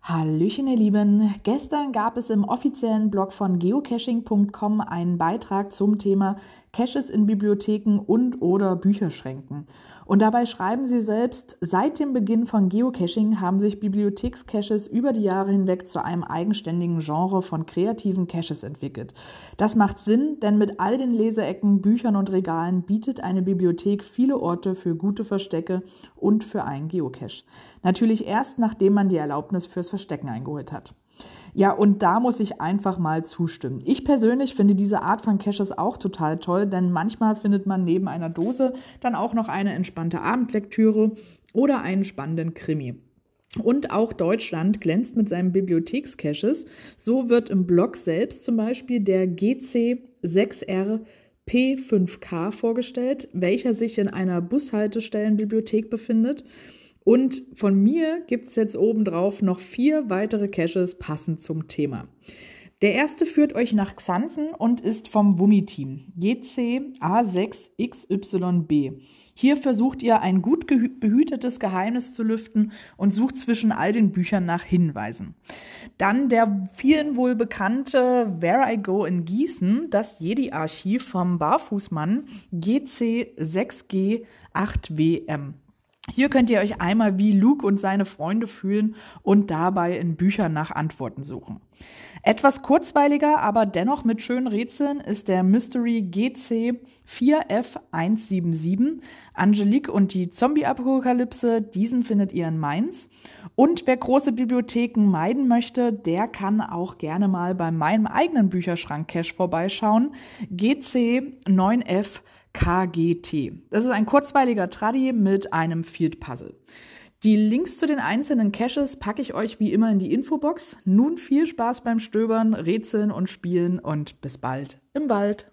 Hallöchen, ihr Lieben. Gestern gab es im offiziellen Blog von geocaching.com einen Beitrag zum Thema Caches in Bibliotheken und oder Bücherschränken. Und dabei schreiben sie selbst, seit dem Beginn von Geocaching haben sich Bibliothekscaches über die Jahre hinweg zu einem eigenständigen Genre von kreativen Caches entwickelt. Das macht Sinn, denn mit all den Leseecken, Büchern und Regalen bietet eine Bibliothek viele Orte für gute Verstecke und für einen Geocache. Natürlich erst, nachdem man die Erlaubnis fürs Verstecken eingeholt hat. Ja, und da muss ich einfach mal zustimmen. Ich persönlich finde diese Art von Caches auch total toll, denn manchmal findet man neben einer Dose dann auch noch eine entspannte Abendlektüre oder einen spannenden Krimi. Und auch Deutschland glänzt mit seinen Bibliothekscaches. So wird im Blog selbst zum Beispiel der GC6R P5K vorgestellt, welcher sich in einer Bushaltestellenbibliothek befindet. Und von mir gibt es jetzt obendrauf noch vier weitere Caches passend zum Thema. Der erste führt euch nach Xanten und ist vom Wummi-Team, GC A6XYB. Hier versucht ihr ein gut behütetes Geheimnis zu lüften und sucht zwischen all den Büchern nach Hinweisen. Dann der vielen wohl bekannte Where I Go in Gießen, das Jedi-Archiv vom Barfußmann GC 6G 8WM. Hier könnt ihr euch einmal wie Luke und seine Freunde fühlen und dabei in Büchern nach Antworten suchen. Etwas kurzweiliger, aber dennoch mit schönen Rätseln ist der Mystery GC 4F177 Angelique und die Zombie-Apokalypse. Diesen findet ihr in Mainz. Und wer große Bibliotheken meiden möchte, der kann auch gerne mal bei meinem eigenen Bücherschrank-Cache vorbeischauen. GC 9F KGT. Das ist ein kurzweiliger Tradi mit einem Field Puzzle. Die Links zu den einzelnen Caches packe ich euch wie immer in die Infobox. Nun viel Spaß beim Stöbern, Rätseln und Spielen und bis bald im Wald.